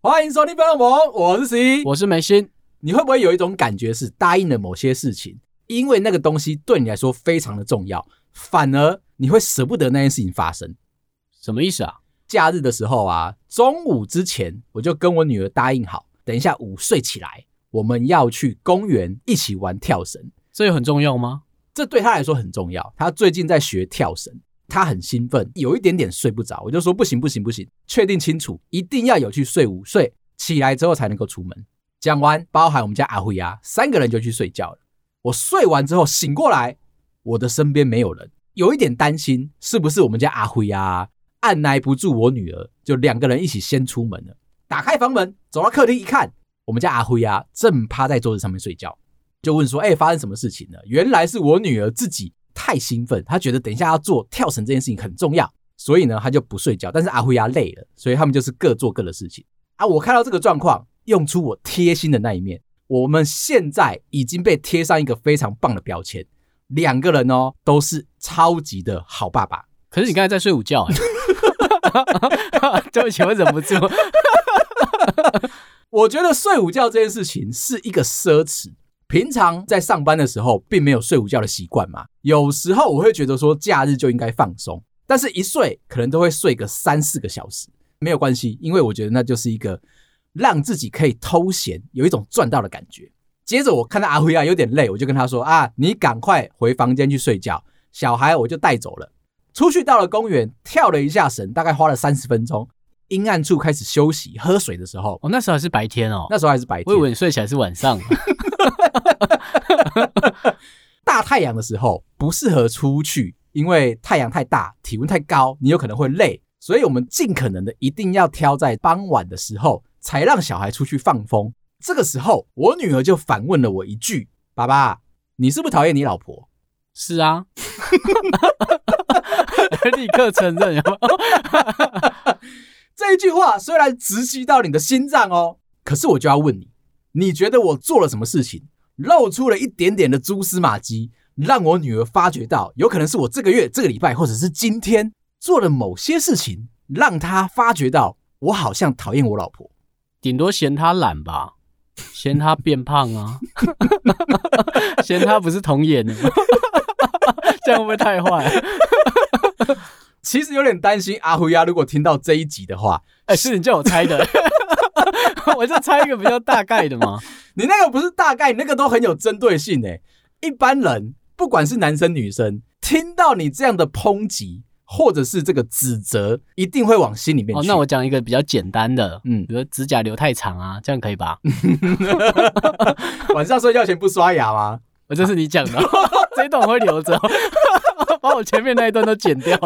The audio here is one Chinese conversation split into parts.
欢迎收听《喷火龙》，我是 C，我是梅心。你会不会有一种感觉是答应了某些事情，因为那个东西对你来说非常的重要，反而你会舍不得那件事情发生？什么意思啊？假日的时候啊，中午之前我就跟我女儿答应好，等一下午睡起来，我们要去公园一起玩跳绳。这有很重要吗？这对他来说很重要。他最近在学跳绳，他很兴奋，有一点点睡不着。我就说不行不行不行，确定清楚，一定要有去睡午睡，起来之后才能够出门。讲完，包含我们家阿辉啊，三个人就去睡觉了。我睡完之后醒过来，我的身边没有人，有一点担心，是不是我们家阿辉啊？按捺不住我女儿，就两个人一起先出门了。打开房门，走到客厅一看，我们家阿辉啊正趴在桌子上面睡觉，就问说：“哎，发生什么事情了？”原来是我女儿自己太兴奋，她觉得等一下要做跳绳这件事情很重要，所以呢，她就不睡觉。但是阿辉啊累了，所以他们就是各做各的事情啊。我看到这个状况，用出我贴心的那一面。我们现在已经被贴上一个非常棒的标签，两个人哦都是超级的好爸爸。可是你刚才在睡午觉，欸，对不起，我忍不住。我觉得睡午觉这件事情是一个奢侈。平常在上班的时候，并没有睡午觉的习惯嘛。有时候我会觉得说，假日就应该放松，但是一睡可能都会睡个三四个小时，没有关系，因为我觉得那就是一个让自己可以偷闲，有一种赚到的感觉。接着我看到阿辉啊有点累，我就跟他说啊，你赶快回房间去睡觉，小孩我就带走了。出去到了公园，跳了一下绳，大概花了三十分钟。阴暗处开始休息、喝水的时候，哦，那时候还是白天哦，那时候还是白天。我以为你睡起来是晚上。大太阳的时候不适合出去，因为太阳太大，体温太高，你有可能会累。所以我们尽可能的一定要挑在傍晚的时候，才让小孩出去放风。这个时候，我女儿就反问了我一句：“爸爸，你是不是讨厌你老婆？”是啊。立刻承认，这一句话虽然直击到你的心脏哦，可是我就要问你，你觉得我做了什么事情，露出了一点点的蛛丝马迹，让我女儿发觉到，有可能是我这个月、这个礼拜，或者是今天做了某些事情，让她发觉到我好像讨厌我老婆，顶多嫌她懒吧，嫌她变胖啊，嫌她不是童颜的吗？这样会不会太坏？其实有点担心阿辉呀，如果听到这一集的话，哎、欸，是你叫我猜的，我就猜一个比较大概的嘛。你那个不是大概，你那个都很有针对性诶。一般人不管是男生女生，听到你这样的抨击或者是这个指责，一定会往心里面去。哦，那我讲一个比较简单的，嗯，比如指甲留太长啊，这样可以吧？晚上睡觉前不刷牙吗？我这是你讲的，这一段我会留着。把我前面那一段都剪掉。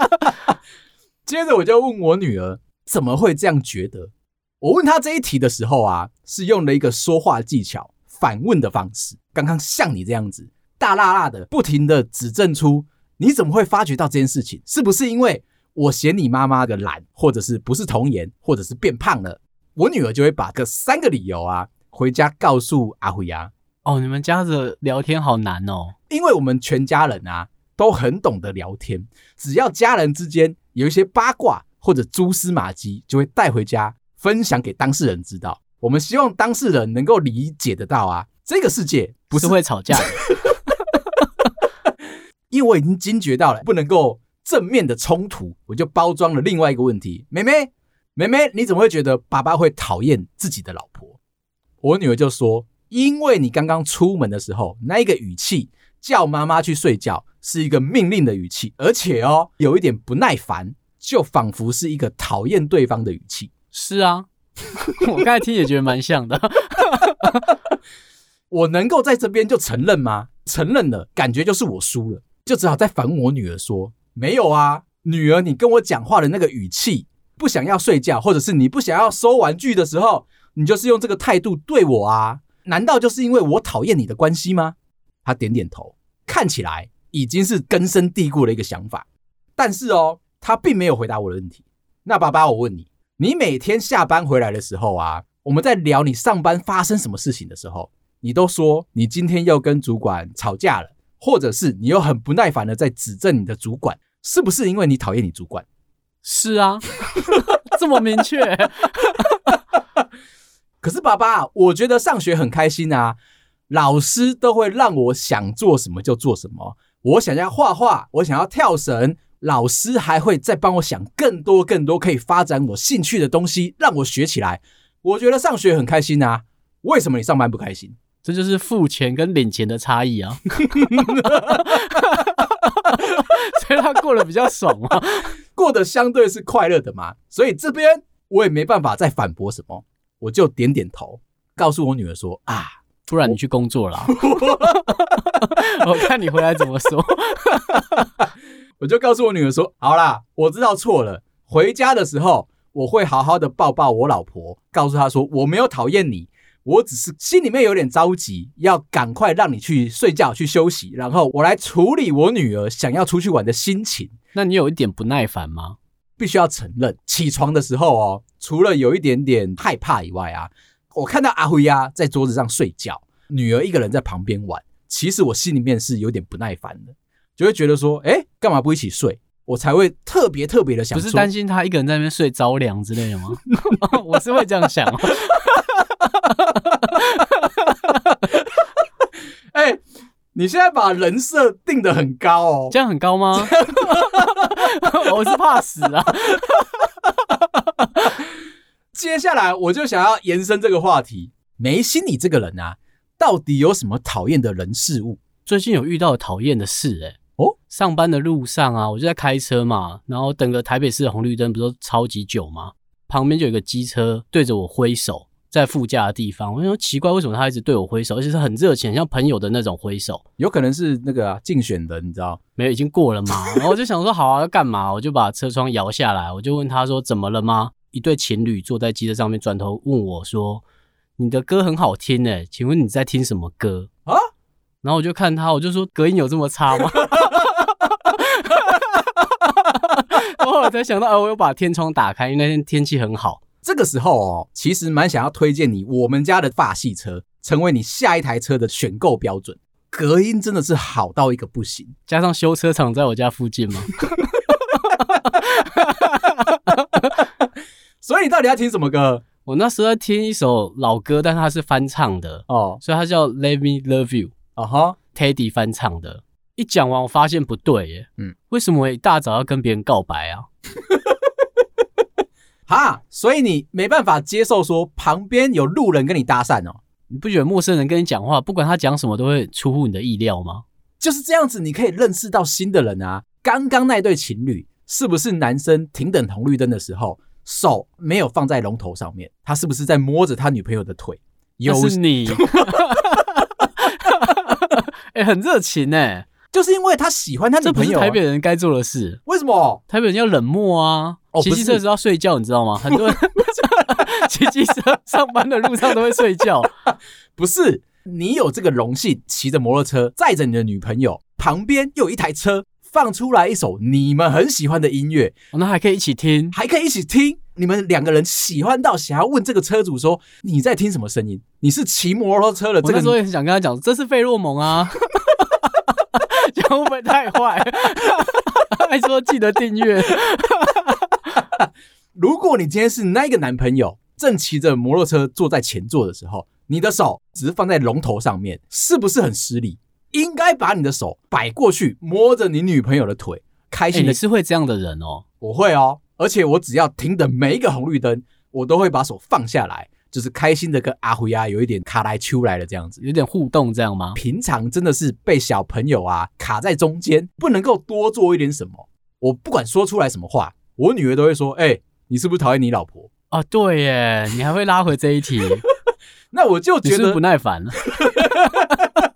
接着我就问我女儿怎么会这样觉得。我问她这一题的时候啊，是用了一个说话技巧反问的方式。刚刚像你这样子大辣辣的不停的指证出，你怎么会发觉到这件事情？是不是因为我嫌你妈妈的懒，或者是不是童颜，或者是变胖了？我女儿就会把这三个理由啊回家告诉阿辉啊。哦，你们家的聊天好难哦，因为我们全家人啊都很懂得聊天，只要家人之间有一些八卦或者蛛丝马迹，就会带回家分享给当事人知道。我们希望当事人能够理解得到啊，这个世界不是，是会吵架的，因为我已经惊觉到了不能够正面的冲突，我就包装了另外一个问题：妹妹，妹妹，你怎么会觉得爸爸会讨厌自己的老婆？我女儿就说。因为你刚刚出门的时候，那一个语气叫妈妈去睡觉，是一个命令的语气，而且哦，有一点不耐烦，就仿佛是一个讨厌对方的语气。是啊，我刚才听也觉得蛮像的。我能够在这边就承认吗？承认了，感觉就是我输了，就只好再反问我女儿说：“没有啊，女儿，你跟我讲话的那个语气，不想要睡觉，或者是你不想要收玩具的时候，你就是用这个态度对我啊。”难道就是因为我讨厌你的关系吗？他点点头，看起来已经是根深蒂固的一个想法。但是哦，他并没有回答我的问题。那爸爸，我问你，你每天下班回来的时候啊，我们在聊你上班发生什么事情的时候，你都说你今天又跟主管吵架了，或者是你又很不耐烦的在指正你的主管，是不是因为你讨厌你主管？是啊，这么明确。可是爸爸，我觉得上学很开心啊，老师都会让我想做什么就做什么。我想要画画，我想要跳绳，老师还会再帮我想更多更多可以发展我兴趣的东西，让我学起来。我觉得上学很开心啊，为什么你上班不开心？这就是付钱跟领钱的差异啊。所以他过得比较爽嘛，过得相对是快乐的嘛。所以这边我也没办法再反驳什么，我就点点头，告诉我女儿说啊，不然你去工作啦。我看你回来怎么说。我就告诉我女儿说，好啦，我知道错了，回家的时候我会好好的抱抱我老婆，告诉她说我没有讨厌你。我只是心里面有点着急，要赶快让你去睡觉、去休息，然后我来处理我女儿想要出去玩的心情。那你有一点不耐烦吗？必须要承认，起床的时候哦，除了有一点点害怕以外啊，我看到阿辉呀在桌子上睡觉，女儿一个人在旁边玩，其实我心里面是有点不耐烦的，就会觉得说，哎，干嘛不一起睡？我才会特别特别的想，不是担心他一个人在那边睡着凉之类的吗？我是会这样想。哎、欸，你现在把人设定得很高哦，这样很高吗？我是怕死啊！接下来我就想要延伸这个话题，梅心你这个人啊，到底有什么讨厌的人事物？最近有遇到讨厌的事、欸，哎，哦，上班的路上啊，我就在开车嘛，然后等个台北市的红绿灯，不是都超级久吗？旁边就有一个机车对着我挥手。在副驾的地方，我就说奇怪，为什么他一直对我挥手，而且是很热情，像朋友的那种挥手？有可能是那个啊，竞选的，你知道？没有，已经过了嘛。然后我就想说，好啊，要干嘛？我就把车窗摇下来，我就问他说：“怎么了吗？”一对情侣坐在机车上面，转头问我说：“你的歌很好听诶，请问你在听什么歌啊？”然后我就看他，我就说：“隔音有这么差吗？” 我后我才想到，哎，我有把天窗打开，因为那天天气很好。这个时候哦，其实蛮想要推荐你我们家的法系车，成为你下一台车的选购标准。隔音真的是好到一个不行，加上修车厂在我家附近嘛。所以你到底要听什么歌？我那时候在听一首老歌，但是它是翻唱的哦，所以它叫《Let Me Love You》啊哈，Teddy 翻唱的。一讲完，我发现不对耶，嗯，为什么我一大早要跟别人告白啊？哈，所以你没办法接受说旁边有路人跟你搭讪哦？你不觉得陌生人跟你讲话，不管他讲什么都会出乎你的意料吗？就是这样子，你可以认识到新的人啊。刚刚那对情侣是不是男生停等红绿灯的时候手没有放在龙头上面？他是不是在摸着他女朋友的腿？有是你，哎、欸，很热情哎、欸。就是因为他喜欢他女朋友，台北人该做的事。为什么？台北人要冷漠啊！骑机车时候要睡觉，你知道吗？很多人 骑机车上班的路上都会睡觉。不是，你有这个荣幸，骑着摩托车载着你的女朋友，旁边又有一台车放出来一首你们很喜欢的音乐，哦，那还可以一起听，还可以一起听。你们两个人喜欢到想要问这个车主说：“你在听什么声音？你是骑摩托车的？”这个时候也很想跟他讲：“这是费洛蒙啊。”这样会不会太坏？还说记得订阅。如果你今天是那个男朋友，正骑着摩托车坐在前座的时候，你的手只是放在龙头上面，是不是很失礼？应该把你的手摆过去，摸着你女朋友的腿，开心的。欸，你是会这样的人哦？我会哦，而且我只要停等每一个红绿灯，我都会把手放下来。就是开心的跟阿辉啊有一点卡来秋来的这样子，有点互动这样吗？平常真的是被小朋友啊卡在中间，不能够多做一点什么。我不管说出来什么话，我女儿都会说：“哎、欸，你是不是讨厌你老婆？”啊，对耶，你还会拉回这一题。那我就觉得不耐烦了。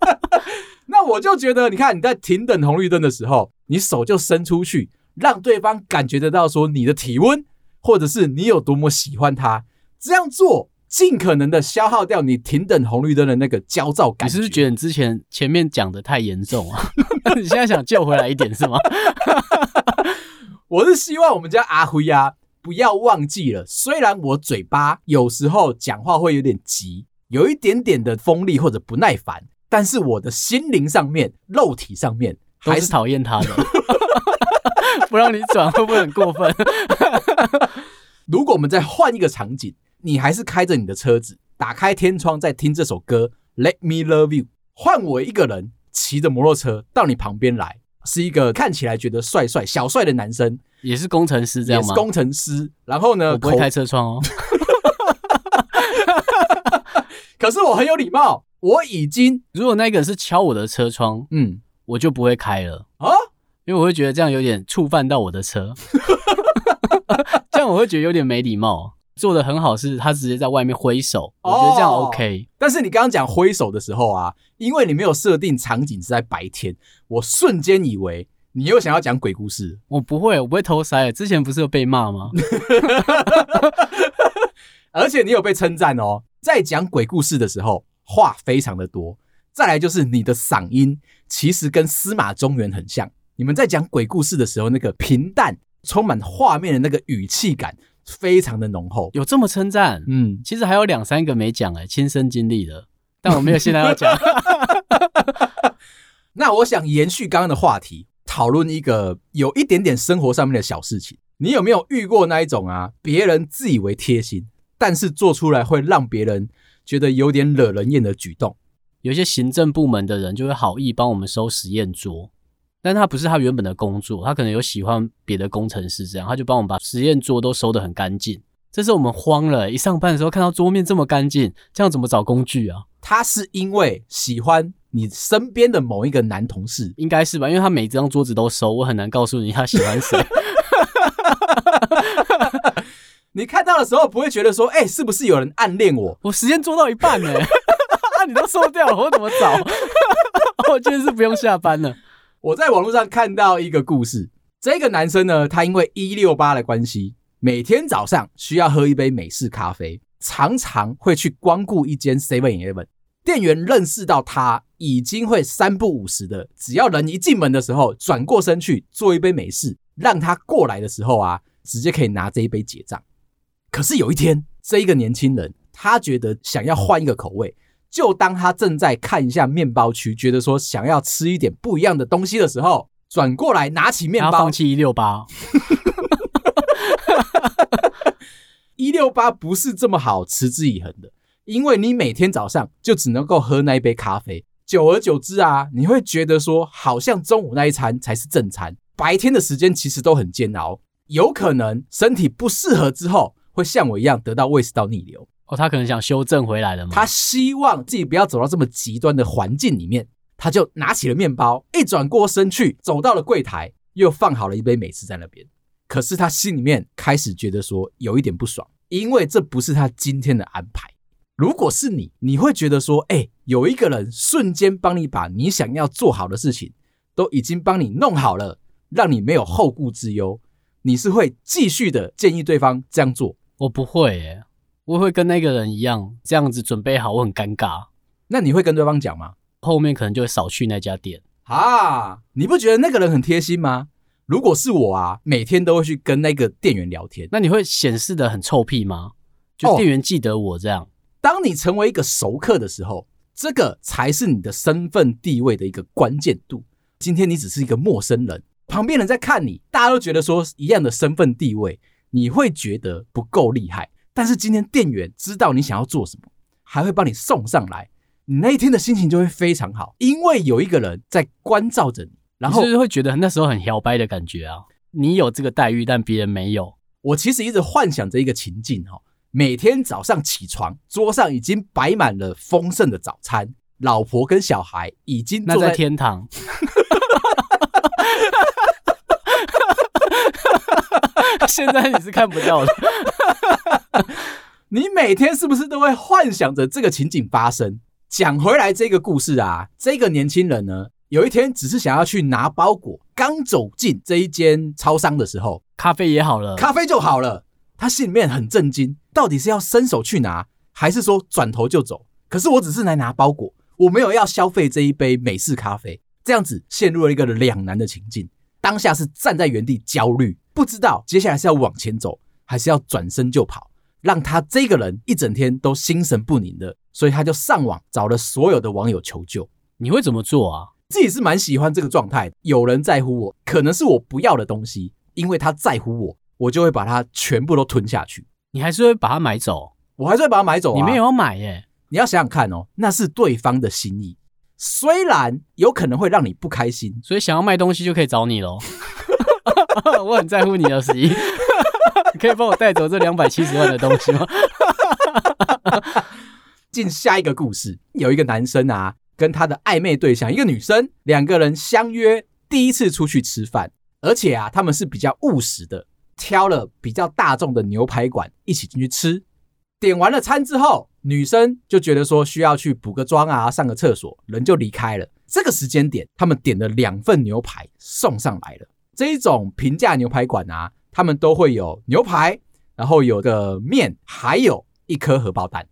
那我就觉得，你看你在停等红绿灯的时候，你手就伸出去，让对方感觉得到说你的体温，或者是你有多么喜欢他，这样做。尽可能的消耗掉你停等红绿灯的那个焦躁感。你是不是觉得你之前前面讲的太严重啊？你现在想救回来一点是吗？我是希望我们家阿辉呀，不要忘记了，虽然我嘴巴有时候讲话会有点急，有一点点的锋利或者不耐烦，但是我的心灵上面、肉体上面还是讨厌他的。不让你转会不会很过分？如果我们再换一个场景，你还是开着你的车子，打开天窗在听这首歌《Let Me Love You》，换我一个人骑着摩托车到你旁边来。是一个看起来觉得帅帅小帅的男生，也是工程师这样吗？也是工程师。然后呢，我不会开车窗哦。可是我很有礼貌，我已经如果那个人是敲我的车窗，嗯，我就不会开了啊，因为我会觉得这样有点触犯到我的车，这样我会觉得有点没礼貌。做的很好，是他直接在外面挥手，我觉得这样 OK。但是你刚刚讲挥手的时候啊，因为你没有设定场景是在白天，我瞬间以为你又想要讲鬼故事。我不会，我不会偷塞。之前不是有被骂吗？而且你有被称赞哦，在讲鬼故事的时候话非常的多。再来就是你的嗓音其实跟司马中原很像。你们在讲鬼故事的时候，那个平淡、充满画面的那个语气感。非常的浓厚，有这么称赞？嗯，其实还有两三个没讲哎，亲身经历的，但我没有现在要讲。那我想延续刚刚的话题，讨论一个有一点点生活上面的小事情。你有没有遇过那一种啊？别人自以为贴心，但是做出来会让别人觉得有点惹人厌的举动？有些行政部门的人就会好意帮我们收实验桌。但他不是他原本的工作，他可能有喜欢别的工程师，这样他就帮我们把实验桌都收得很干净。这时候我们慌了，一上班的时候看到桌面这么干净，这样怎么找工具啊？他是因为喜欢你身边的某一个男同事，应该是吧？因为他每张桌子都收，我很难告诉你他喜欢谁。你看到的时候不会觉得说，哎、欸，是不是有人暗恋我？我时间做到一半呢，你都收掉了，我怎么找？我今天是不用下班了。我在网络上看到一个故事，这个男生呢，他因为一六八的关系，每天早上需要喝一杯美式咖啡，常常会去光顾一间 Seven Eleven。店员认识到他已经会三不五时的，只要人一进门的时候，转过身去做一杯美式，让他过来的时候啊，直接可以拿这一杯结账。可是有一天，这一个年轻人他觉得想要换一个口味。就当他正在看一下面包区，觉得说想要吃一点不一样的东西的时候，转过来拿起面包，放弃一六八。一六八不是这么好持之以恒的，因为你每天早上就只能够喝那一杯咖啡，久而久之啊，你会觉得说好像中午那一餐才是正餐，白天的时间其实都很煎熬，有可能身体不适合之后，会像我一样得到胃食道逆流。哦，他可能想修正回来了吗？他希望自己不要走到这么极端的环境里面，他就拿起了面包，一转过身去，走到了柜台，又放好了一杯美式在那边。可是他心里面开始觉得说有一点不爽，因为这不是他今天的安排。如果是你，你会觉得说，哎，有一个人瞬间帮你把你想要做好的事情都已经帮你弄好了，让你没有后顾之忧，你是会继续的建议对方这样做？我不会耶。我会跟那个人一样，这样子准备好，我很尴尬。那你会跟对方讲吗？后面可能就会少去那家店啊！你不觉得那个人很贴心吗？如果是我啊，每天都会去跟那个店员聊天。那你会显示的很臭屁吗？就店员记得我这样。哦，当你成为一个熟客的时候，这个才是你的身份地位的一个关键度。今天你只是一个陌生人，旁边人在看你，大家都觉得说一样的身份地位，你会觉得不够厉害。但是今天店员知道你想要做什么，还会帮你送上来，你那一天的心情就会非常好，因为有一个人在关照着你，然后就会觉得那时候很摇摆的感觉啊？你有这个待遇，但别人没有。我其实一直幻想着一个情境哈，每天早上起床，桌上已经摆满了丰盛的早餐，老婆跟小孩已经坐在天堂。现在你是看不到的。你每天是不是都会幻想着这个情景发生？讲回来这个故事啊，这个年轻人呢，有一天只是想要去拿包裹，刚走进这一间超商的时候，咖啡也好了，咖啡就好了。他心里面很震惊，到底是要伸手去拿，还是说转头就走？可是我只是来拿包裹，我没有要消费这一杯美式咖啡，这样子陷入了一个两难的情境。当下是站在原地焦虑，不知道接下来是要往前走，还是要转身就跑，让他这个人一整天都心神不宁的。所以他就上网找了所有的网友求救。你会怎么做啊？自己是蛮喜欢这个状态，有人在乎我，可能是我不要的东西，因为他在乎我，我就会把它全部都吞下去。你还是会把它买走？我还是会把它买走啊。你没有要买耶？你要想想看哦，那是对方的心意，虽然有可能会让你不开心，所以想要卖东西就可以找你喽。我很在乎你的十一，你 可以帮我带走这两百七十万的东西吗？进下一个故事，有一个男生啊，跟他的暧昧对象一个女生，两个人相约第一次出去吃饭，而且啊，他们是比较务实的，挑了比较大众的牛排馆一起进去吃。点完了餐之后，女生就觉得说需要去补个妆啊，上个厕所，人就离开了。这个时间点，他们点了两份牛排送上来了。这一种平价牛排馆啊，他们都会有牛排，然后有个面，还有一颗荷包蛋。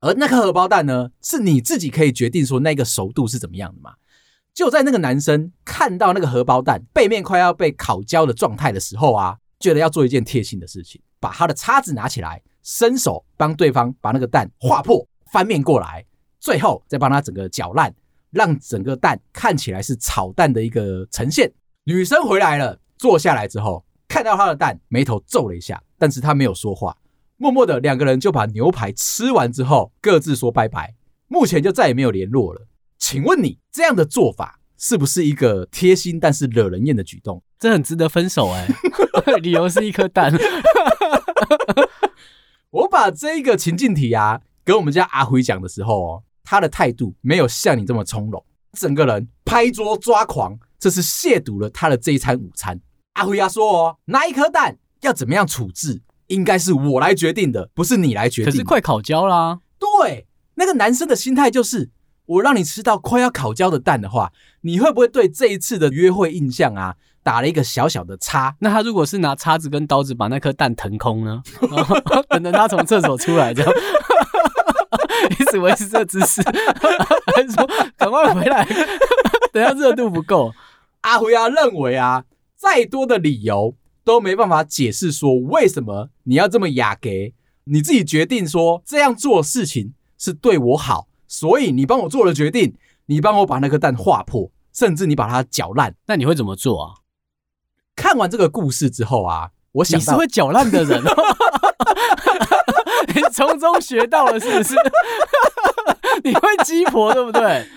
而那颗荷包蛋呢，是你自己可以决定说那个熟度是怎么样的嘛？就在那个男生看到那个荷包蛋背面快要被烤焦的状态的时候啊，觉得要做一件贴心的事情，把他的叉子拿起来，伸手帮对方把那个蛋划破，翻面过来，最后再帮他整个搅烂，让整个蛋看起来是炒蛋的一个呈现。女生回来了，坐下来之后看到他的蛋，眉头皱了一下，但是他没有说话。默默的两个人就把牛排吃完之后，各自说拜拜。目前就再也没有联络了。请问你这样的做法是不是一个贴心但是惹人厌的举动？这很值得分手哎、欸，理由是一颗蛋。我把这个情境题啊跟我们家阿辉讲的时候哦，他的态度没有像你这么从容，整个人拍桌抓狂，这是亵渎了他的这一餐午餐。阿辉亚说哦，那一颗蛋要怎么样处置？应该是我来决定的，不是你来决定。可是快烤焦啦。对，那个男生的心态就是，我让你吃到快要烤焦的蛋的话，你会不会对这一次的约会印象啊打了一个小小的叉？那他如果是拿叉子跟刀子把那颗蛋腾空呢？等着他从厕所出来，这样 一直维持这姿势，还是说赶快回来？等下热度不够。阿辉啊，认为啊，再多的理由。都没办法解释说为什么你要这么雅给，你自己决定说这样做事情是对我好，所以你帮我做了决定，你帮我把那颗蛋划破，甚至你把它搅烂，那你会怎么做啊？看完这个故事之后啊，我想你是会搅烂的人哦，你从中学到了是不是？你会鸡婆对不对？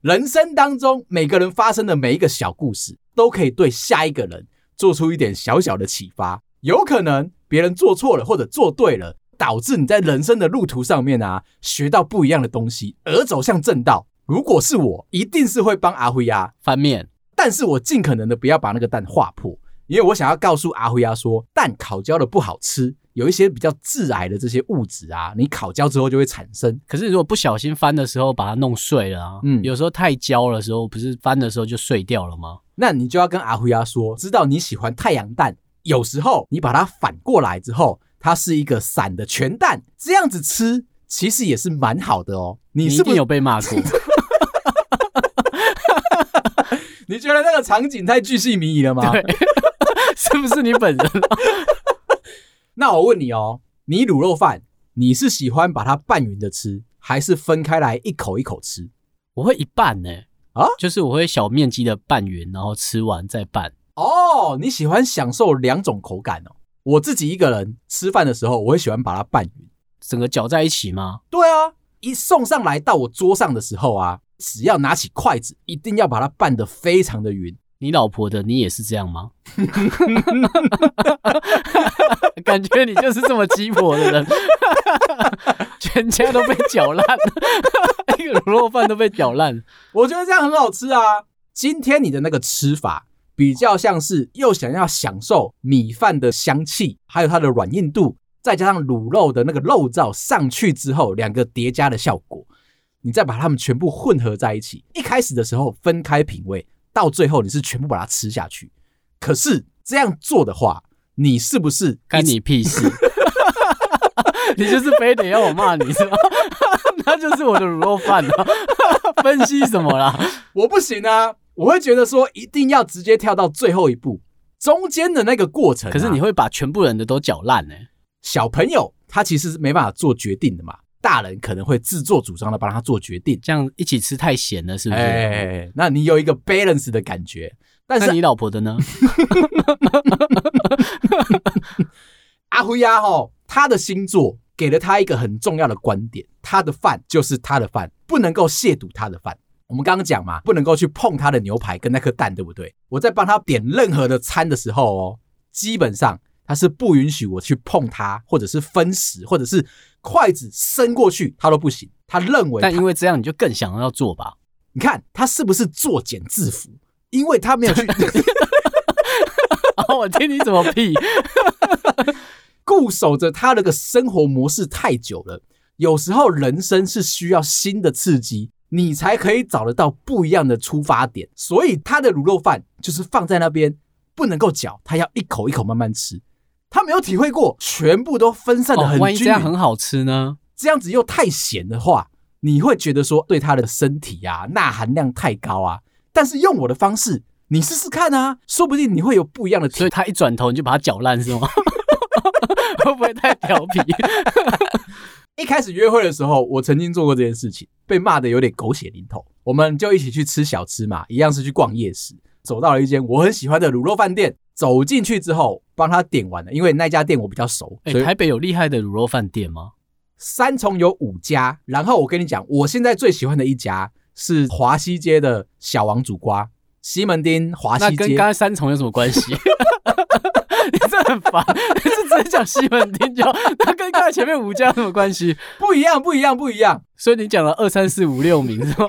人生当中每个人发生的每一个小故事，都可以对下一个人。做出一点小小的启发，有可能别人做错了或者做对了，导致你在人生的路途上面啊学到不一样的东西，而走向正道。如果是我，一定是会帮阿辉啊翻面，但是我尽可能的不要把那个蛋划破，因为我想要告诉阿辉啊说，蛋烤焦了不好吃，有一些比较致癌的这些物质啊，你烤焦之后就会产生。可是如果不小心翻的时候把它弄碎了啊，嗯，有时候太焦的时候，不是翻的时候就碎掉了吗？那你就要跟阿辉啊说，知道你喜欢太阳蛋，有时候你把它反过来之后，它是一个散的全蛋，这样子吃其实也是蛮好的哦。你是不是有被骂过？你觉得那个场景太巨细靡遗了吗？对，是不是你本人？那我问你哦，你卤肉饭，你是喜欢把它拌匀的吃，还是分开来一口一口吃？我会一半呢。啊，就是我会小面积的拌匀，然后吃完再拌。哦，你喜欢享受两种口感哦。我自己一个人吃饭的时候，我会喜欢把它拌匀，整个搅在一起吗？对啊，一送上来到我桌上的时候啊，只要拿起筷子，一定要把它拌得非常的匀。你老婆的你也是这样吗？感觉你就是这么鸡婆的人，全家都被搅烂，一个卤肉饭都被搅烂。我觉得这样很好吃啊！今天你的那个吃法比较像是又想要享受米饭的香气，还有它的软硬度，再加上卤肉的那个肉燥上去之后，两个叠加的效果，你再把它们全部混合在一起。一开始的时候分开品味。到最后你是全部把它吃下去，可是这样做的话，你是不是干你屁事？你就是非得要我骂你是吗？那就是我的卤肉饭啊！分析什么啦？我不行啊！我会觉得说一定要直接跳到最后一步，中间的那个过程啊。可是你会把全部人的都搅烂呢？小朋友他其实是没办法做决定的嘛，大人可能会自作主张的帮他做决定，这样一起吃太咸了，是不是？哎，那你有一个 balance 的感觉，但是你老婆的呢？阿辉呀，吼，他的星座给了他一个很重要的观点，他的饭就是他的饭，不能够亵渎他的饭。我们刚刚讲嘛，不能够去碰他的牛排跟那颗蛋，对不对？我在帮他点任何的餐的时候哦，基本上他是不允许我去碰它，或者是分食，或者是筷子伸过去，他都不行。他认为他，但因为这样你就更想要做吧？你看他是不是作茧自缚？因为他没有去。哦，我听你怎么屁？固守着他那个生活模式太久了，有时候人生是需要新的刺激。你才可以找得到不一样的出发点，所以他的卤肉饭就是放在那边不能够嚼，他要一口一口慢慢吃。他没有体会过全部都分散的很均匀，万一这样很好吃呢？这样子又太咸的话，你会觉得说对他的身体啊钠含量太高啊。但是用我的方式，你试试看啊，说不定你会有不一样的。所以他一转头你就把它搅烂是吗？会不会太调皮？一开始约会的时候，我曾经做过这件事情，被骂的有点狗血淋头。我们就一起去吃小吃嘛，一样是去逛夜市，走到了一间我很喜欢的卤肉饭店。走进去之后，帮他点完了，因为那家店我比较熟。欸，台北有厉害的卤肉饭店吗？三重有五家，然后我跟你讲，我现在最喜欢的一家是华西街的小王煮瓜，西门町华西街。那跟刚才三重有什么关系？你这很烦，你是直接讲西门町就，它跟刚才前面五家有什么关系？不一样，不一样，不一样。所以你讲了二三四五六名是吗？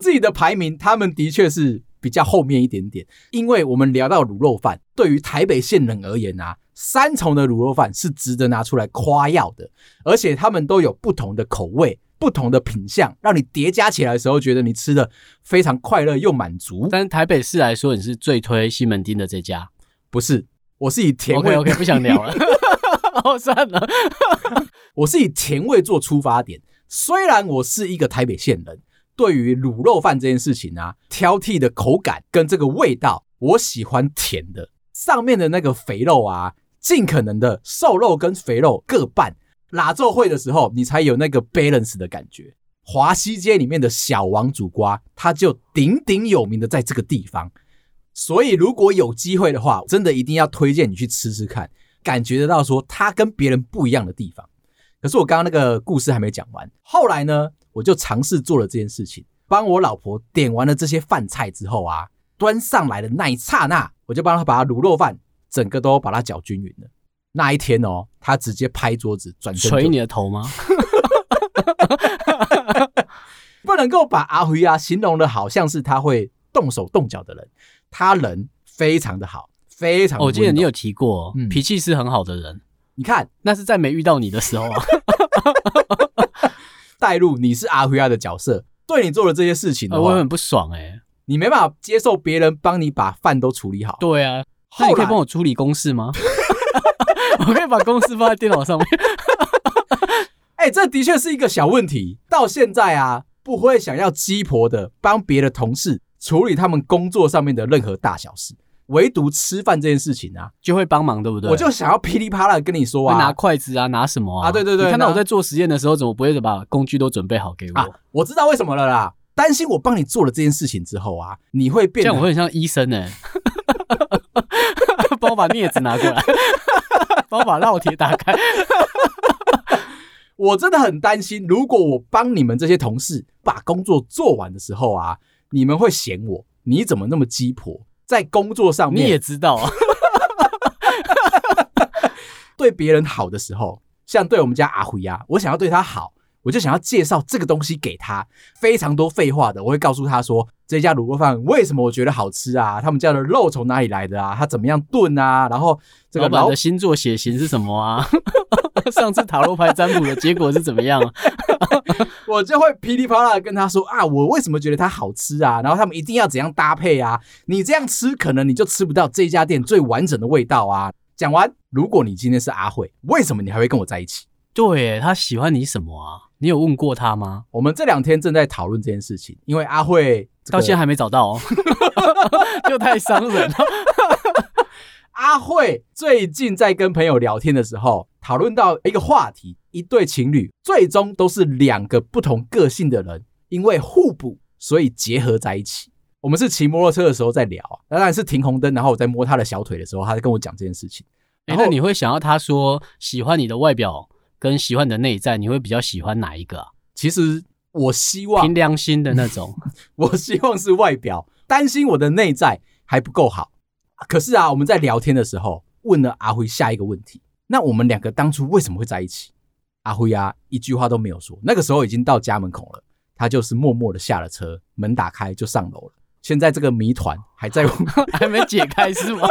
自己的排名，他们的确是比较后面一点点。因为我们聊到卤肉饭，对于台北县人而言啊，三重的卤肉饭是值得拿出来夸耀的，而且他们都有不同的口味。不同的品相，让你叠加起来的时候，觉得你吃的非常快乐又满足。但是台北市来说，你是最推西门町的这家？不是，我是以甜味。OK，OK，不想聊了。哦，算了，我是以甜味做出发点。虽然我是一个台北县人，对于卤肉饭这件事情啊，挑剔的口感跟这个味道，我喜欢甜的。上面的那个肥肉啊，尽可能的瘦肉跟肥肉各半。拉奏会的时候，你才有那个 balance 的感觉。华西街里面的小王煮瓜，它就鼎鼎有名的在这个地方。所以如果有机会的话，真的一定要推荐你去吃吃看，感觉得到说它跟别人不一样的地方。可是我刚刚那个故事还没讲完，后来呢，我就尝试做了这件事情，帮我老婆点完了这些饭菜之后啊，端上来的那一刹那，我就帮她把卤肉饭整个都把它搅均匀了。那一天哦，他直接拍桌子，转身捶你的头吗？不能够把阿辉啊形容的好像是他会动手动脚的人，他人非常的好，非常的。我记得你有提过，嗯、脾气是很好的人。你看，那是在没遇到你的时候啊。带入你是阿辉亚的角色，对你做了这些事情的话，我很不爽哎、欸。你没办法接受别人帮你把饭都处理好。对啊，那你可以帮我处理公事吗？我可以把公事放在电脑上面。哎、欸，这的确是一个小问题。到现在啊，不会想要鸡婆的帮别的同事处理他们工作上面的任何大小事，唯独吃饭这件事情啊，就会帮忙，对不对？我就想要噼里啪啦跟你说啊，拿筷子啊，拿什么啊？啊，对对对，你看到我在做实验的时候，怎么不会把工具都准备好给我？啊、我知道为什么了啦，担心我帮你做了这件事情之后啊，你会变得，这样我会很像医生呢、欸。帮我把镊子拿过来，帮我把烙铁打开。我真的很担心，如果我帮你们这些同事把工作做完的时候啊，你们会嫌我，你怎么那么鸡婆？在工作上面你也知道啊，对别人好的时候，像对我们家阿辉呀，我想要对他好。我就想要介绍这个东西给他，非常多废话的，我会告诉他说，这家卤肉饭为什么我觉得好吃啊？他们家的肉从哪里来的啊？他怎么样炖啊？然后这个老板的星座血型是什么啊？上次塔罗牌占卜的结果是怎么样啊？我就会噼里啪啦跟他说啊，我为什么觉得它好吃啊？然后他们一定要怎样搭配啊？你这样吃，可能你就吃不到这家店最完整的味道啊！讲完，如果你今天是阿慧，为什么你还会跟我在一起？对，他喜欢你什么啊？你有问过他吗？我们这两天正在讨论这件事情，因为阿慧、这个、到现在还没找到哦，就太伤人了。阿慧最近在跟朋友聊天的时候，讨论到一个话题：一对情侣最终都是两个不同个性的人，因为互补，所以结合在一起。我们是骑摩托车的时候在聊啊，当然是停红灯，然后我在摸他的小腿的时候，他在跟我讲这件事情。然后你会想要他说喜欢你的外表跟喜欢你的内在，你会比较喜欢哪一个啊？其实我希望凭良心的那种，我希望是外表，担心我的内在还不够好。可是啊，我们在聊天的时候问了阿辉下一个问题：那我们两个当初为什么会在一起？阿辉啊，一句话都没有说。那个时候已经到家门口了，他就是默默的下了车，门打开就上楼了。现在这个谜团还在 还没解开是吗？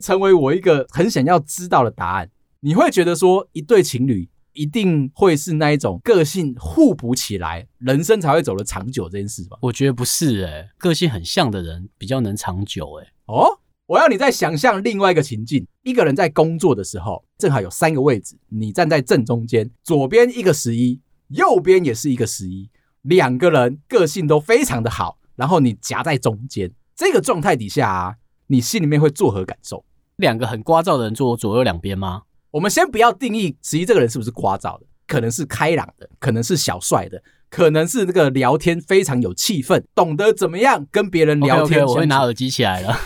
成为我一个很想要知道的答案。你会觉得说，一对情侣一定会是那一种个性互补起来，人生才会走得长久这件事吧？我觉得不是诶、欸，个性很像的人比较能长久诶、欸。哦，我要你再想象另外一个情境：一个人在工作的时候，正好有三个位置，你站在正中间，左边一个十一，右边也是一个十一，两个人个性都非常的好，然后你夹在中间，这个状态底下啊，你心里面会作何感受？两个很聒噪的人坐我左右两边吗？我们先不要定义十一这个人是不是聒噪的，可能是开朗的，可能是小帅的，可能是那个聊天非常有气氛，懂得怎么样跟别人聊天。Okay, okay, 我会拿耳机起来了，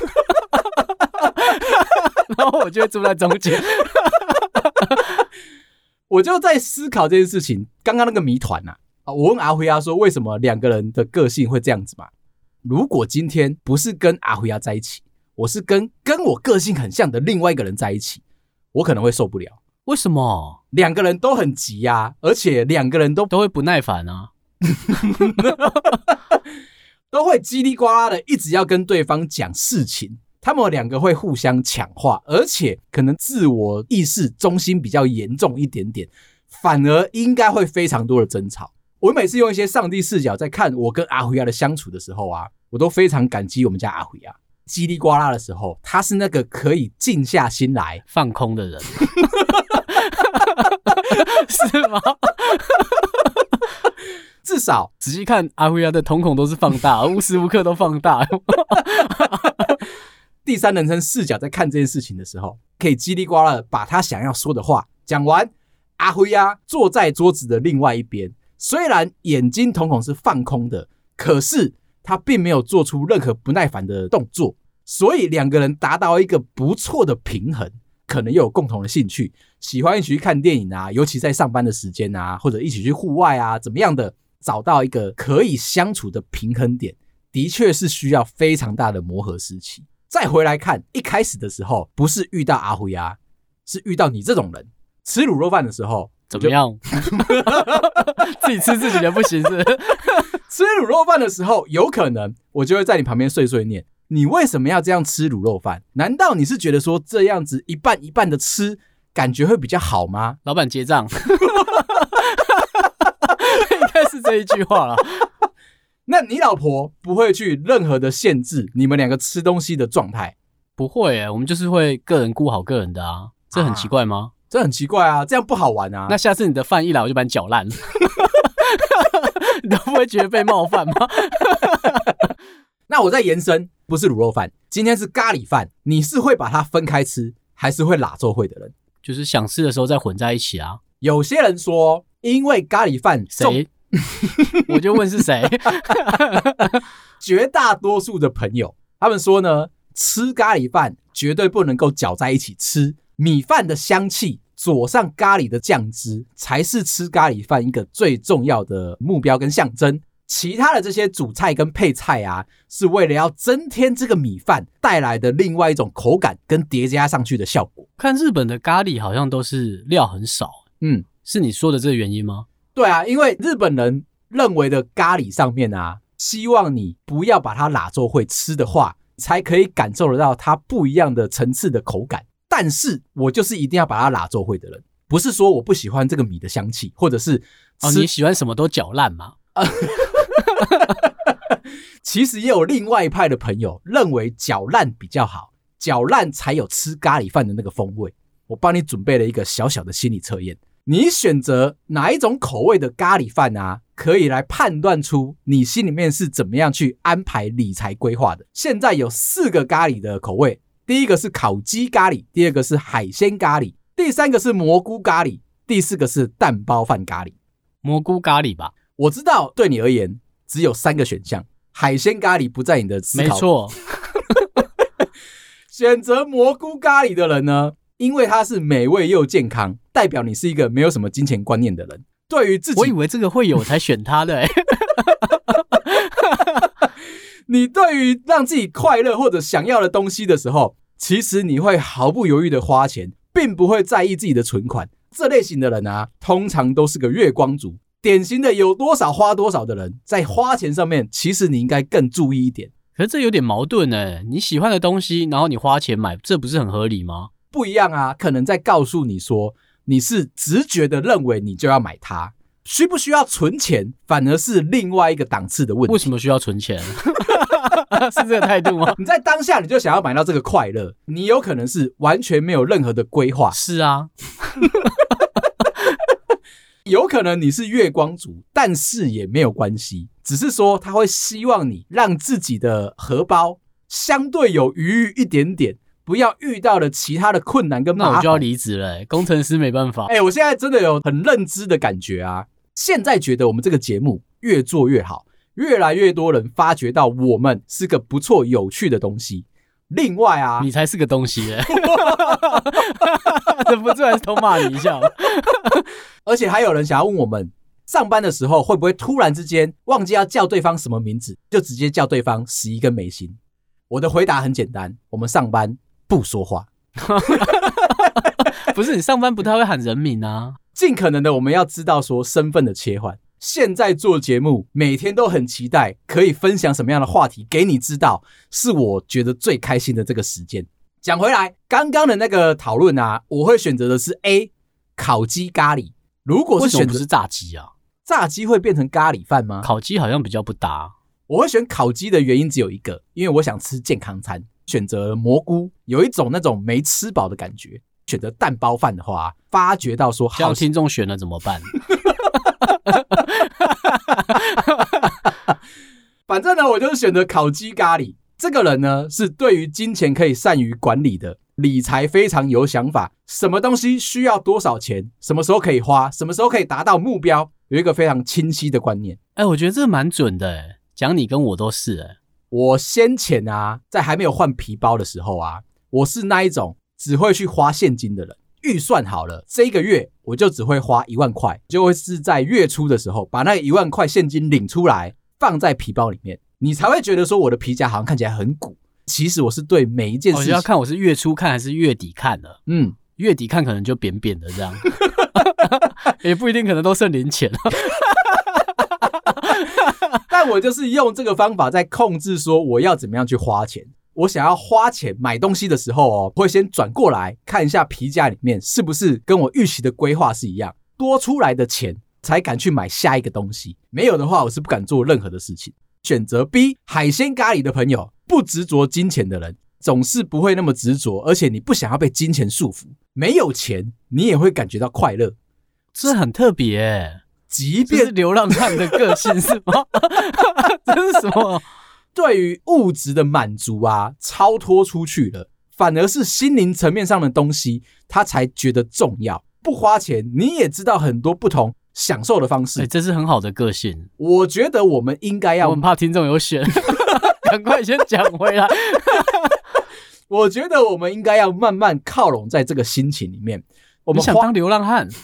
然后我就会坐在中间。我就在思考这件事情。刚刚那个谜团呐，啊，我问阿辉亚说，为什么两个人的个性会这样子嘛？如果今天不是跟阿辉亚在一起，我是跟跟我个性很像的另外一个人在一起。我可能会受不了，为什么？两个人都很急呀，而且两个人都都会不耐烦啊，都会叽里呱啦的一直要跟对方讲事情。他们两个会互相强化，而且可能自我意识中心比较严重一点点，反而应该会非常多的争吵。我每次用一些上帝视角在看我跟阿辉亚的相处的时候啊，我都非常感激我们家阿辉亚。叽里呱啦的时候，他是那个可以静下心来放空的人，是吗？至少仔细看阿辉亚的瞳孔都是放大，无时无刻都放大。第三人称视角在看这件事情的时候，可以叽里呱啦把他想要说的话讲完。阿辉亚坐在桌子的另外一边，虽然眼睛瞳孔是放空的，可是。他并没有做出任何不耐烦的动作，所以两个人达到一个不错的平衡，可能又有共同的兴趣，喜欢一起去看电影啊，尤其在上班的时间啊，或者一起去户外啊，怎么样的，找到一个可以相处的平衡点，的确是需要非常大的磨合时期。再回来看一开始的时候，不是遇到阿辉啊，是遇到你这种人，吃卤肉饭的时候。怎么样？自己吃自己的不行是？吃卤肉饭的时候，有可能我就会在你旁边碎碎念：你为什么要这样吃卤肉饭？难道你是觉得说这样子一半一半的吃，感觉会比较好吗？老板结账，应该是这一句话了。那你老婆不会去任何的限制你们两个吃东西的状态？不会诶，我们就是会个人顾好个人的啊，这很奇怪吗？啊这很奇怪啊，这样不好玩啊。那下次你的饭一来，我就把你搅烂。你都不会觉得被冒犯吗？那我再延伸，不是卤肉饭，今天是咖喱饭，你是会把它分开吃，还是会喇咒会的人？就是想吃的时候再混在一起啊。有些人说，因为咖喱饭谁，我就问是谁。绝大多数的朋友，他们说呢，吃咖喱饭绝对不能够搅在一起吃，米饭的香气。佐上咖喱的酱汁，才是吃咖喱饭一个最重要的目标跟象征。其他的这些主菜跟配菜啊，是为了要增添这个米饭带来的另外一种口感跟叠加上去的效果。看日本的咖喱好像都是料很少，嗯，是你说的这个原因吗？对啊，因为日本人认为的咖喱上面啊，希望你不要把它拉做会吃的话，才可以感受得到它不一样的层次的口感。但是我就是一定要把它拉做会的人，不是说我不喜欢这个米的香气，或者是哦你喜欢什么都搅烂吗？其实也有另外一派的朋友认为搅烂比较好，搅烂才有吃咖喱饭的那个风味。我帮你准备了一个小小的心理测验，你选择哪一种口味的咖喱饭啊，可以来判断出你心里面是怎么样去安排理财规划的。现在有四个咖喱的口味，第一个是烤鸡咖喱，第二个是海鲜咖喱，第三个是蘑菇咖喱，第四个是蛋包饭咖喱。蘑菇咖喱吧，我知道对你而言只有三个选项，海鲜咖喱不在你的思考。没错，选择蘑菇咖喱的人呢，因为它是美味又健康。代表你是一个没有什么金钱观念的人。对于自己，我以为这个会有才选他的、欸。你对于让自己快乐或者想要的东西的时候，其实你会毫不犹豫的花钱，并不会在意自己的存款。这类型的人啊，通常都是个月光族，典型的有多少花多少的人。在花钱上面，其实你应该更注意一点。可是这有点矛盾呢、欸。你喜欢的东西，然后你花钱买，这不是很合理吗？不一样啊，可能在告诉你说。你是直觉的认为你就要买它，需不需要存钱，反而是另外一个档次的问题。为什么需要存钱？是这个态度吗？你在当下你就想要买到这个快乐，你有可能是完全没有任何的规划。是啊，有可能你是月光族，但是也没有关系，只是说他会希望你让自己的荷包相对有余裕一点点。不要遇到了其他的困难跟麻烦，那我就要离职了、欸。工程师没办法。哎、欸，我现在真的有很认知的感觉啊！现在觉得我们这个节目越做越好，越来越多人发觉到我们是个不错、有趣的东西。另外啊，你才是个东西、欸，忍不住还是偷骂你一下。而且还有人想要问我们，上班的时候会不会突然之间忘记要叫对方什么名字，就直接叫对方十一根眉心？我的回答很简单，我们上班。不说话，不是你上班不太会喊人名啊？尽可能的，我们要知道说身份的切换。现在做节目，每天都很期待可以分享什么样的话题给你知道，是我觉得最开心的这个时间。讲回来，刚刚的那个讨论啊，我会选择的是 A 烤鸡咖喱。如果是选择是炸鸡啊，炸鸡会变成咖喱饭吗？烤鸡好像比较不搭。我会选烤鸡的原因只有一个，因为我想吃健康餐。选择蘑菇，有一种那种没吃饱的感觉。选择蛋包饭的话，发觉到说好，像听众选了怎么办？反正呢，我就是选择烤鸡咖喱。这个人呢，是对于金钱可以善于管理的，理财非常有想法。什么东西需要多少钱，什么时候可以花，什么时候可以达到目标，有一个非常清晰的观念。哎，我觉得这蛮准的。哎，讲你跟我都是哎。我先前啊，在还没有换皮包的时候啊，我是那一种只会去花现金的人。预算好了，这一个月我就只会花一万块，就会是在月初的时候把那一万块现金领出来，放在皮包里面，你才会觉得说我的皮夹好像看起来很鼓。其实我是对每一件事情，哦，要看我是月初看还是月底看的。嗯，月底看可能就扁扁的这样，也不一定，可能都剩零钱了。但我就是用这个方法在控制，说我要怎么样去花钱。我想要花钱买东西的时候哦，会先转过来看一下皮夹里面是不是跟我预期的规划是一样，多出来的钱才敢去买下一个东西。没有的话，我是不敢做任何的事情。选择 B 海鲜咖喱的朋友，不执着金钱的人，总是不会那么执着，而且你不想要被金钱束缚。没有钱，你也会感觉到快乐，这很特别。即便是流浪汉的个性是吗？这是什么？对于物质的满足啊，超脱出去了，反而是心灵层面上的东西，他才觉得重要。不花钱，你也知道很多不同享受的方式。欸，这是很好的个性。我觉得我们应该要，我很怕听众有选，赶快先讲回来。我觉得我们应该要慢慢靠拢在这个心情里面。我们想当流浪汉。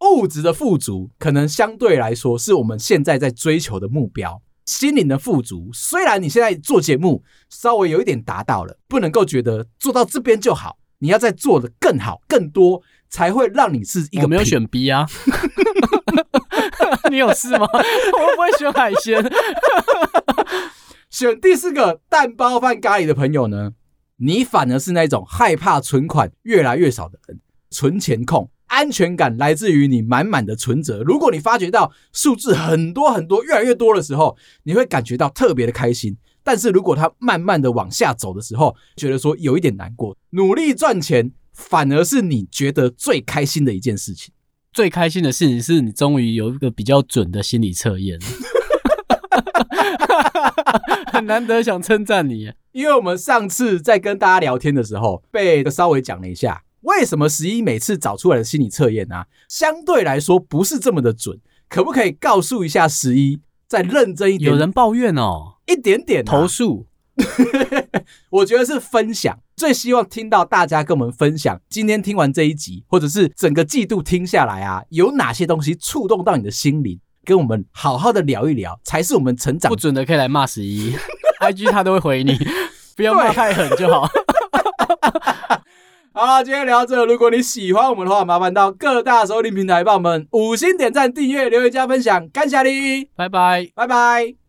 物质的富足可能相对来说是我们现在在追求的目标。心灵的富足，虽然你现在做节目稍微有一点达到了，不能够觉得做到这边就好，你要再做得更好、更多，才会让你是一个。我没有选 B 啊，你有事吗？我不会选海鲜。选第四个蛋包饭咖喱的朋友呢，你反而是那种害怕存款越来越少的人，存钱控。安全感来自于你满满的存折。如果你发觉到数字很多很多，越来越多的时候，你会感觉到特别的开心。但是如果它慢慢的往下走的时候，觉得说有一点难过。努力赚钱，反而是你觉得最开心的一件事情。最开心的事情是你终于有一个比较准的心理测验，很难得想称赞你，因为我们上次在跟大家聊天的时候，被稍微讲了一下，为什么十一每次找出来的心理测验啊，相对来说不是这么的准，可不可以告诉一下十一，再认真一点？有人抱怨哦，一点点、啊、投诉。我觉得是分享，最希望听到大家跟我们分享，今天听完这一集，或者是整个季度听下来啊，有哪些东西触动到你的心灵，跟我们好好的聊一聊，才是我们成长。不准的可以来骂十一，IG 他都会回你，不要骂太狠就好。好，今天聊到这，如果你喜欢我们的话，麻烦到各大收听平台帮我们五星点赞、订阅、留言、加分享，感谢你，拜拜，拜拜。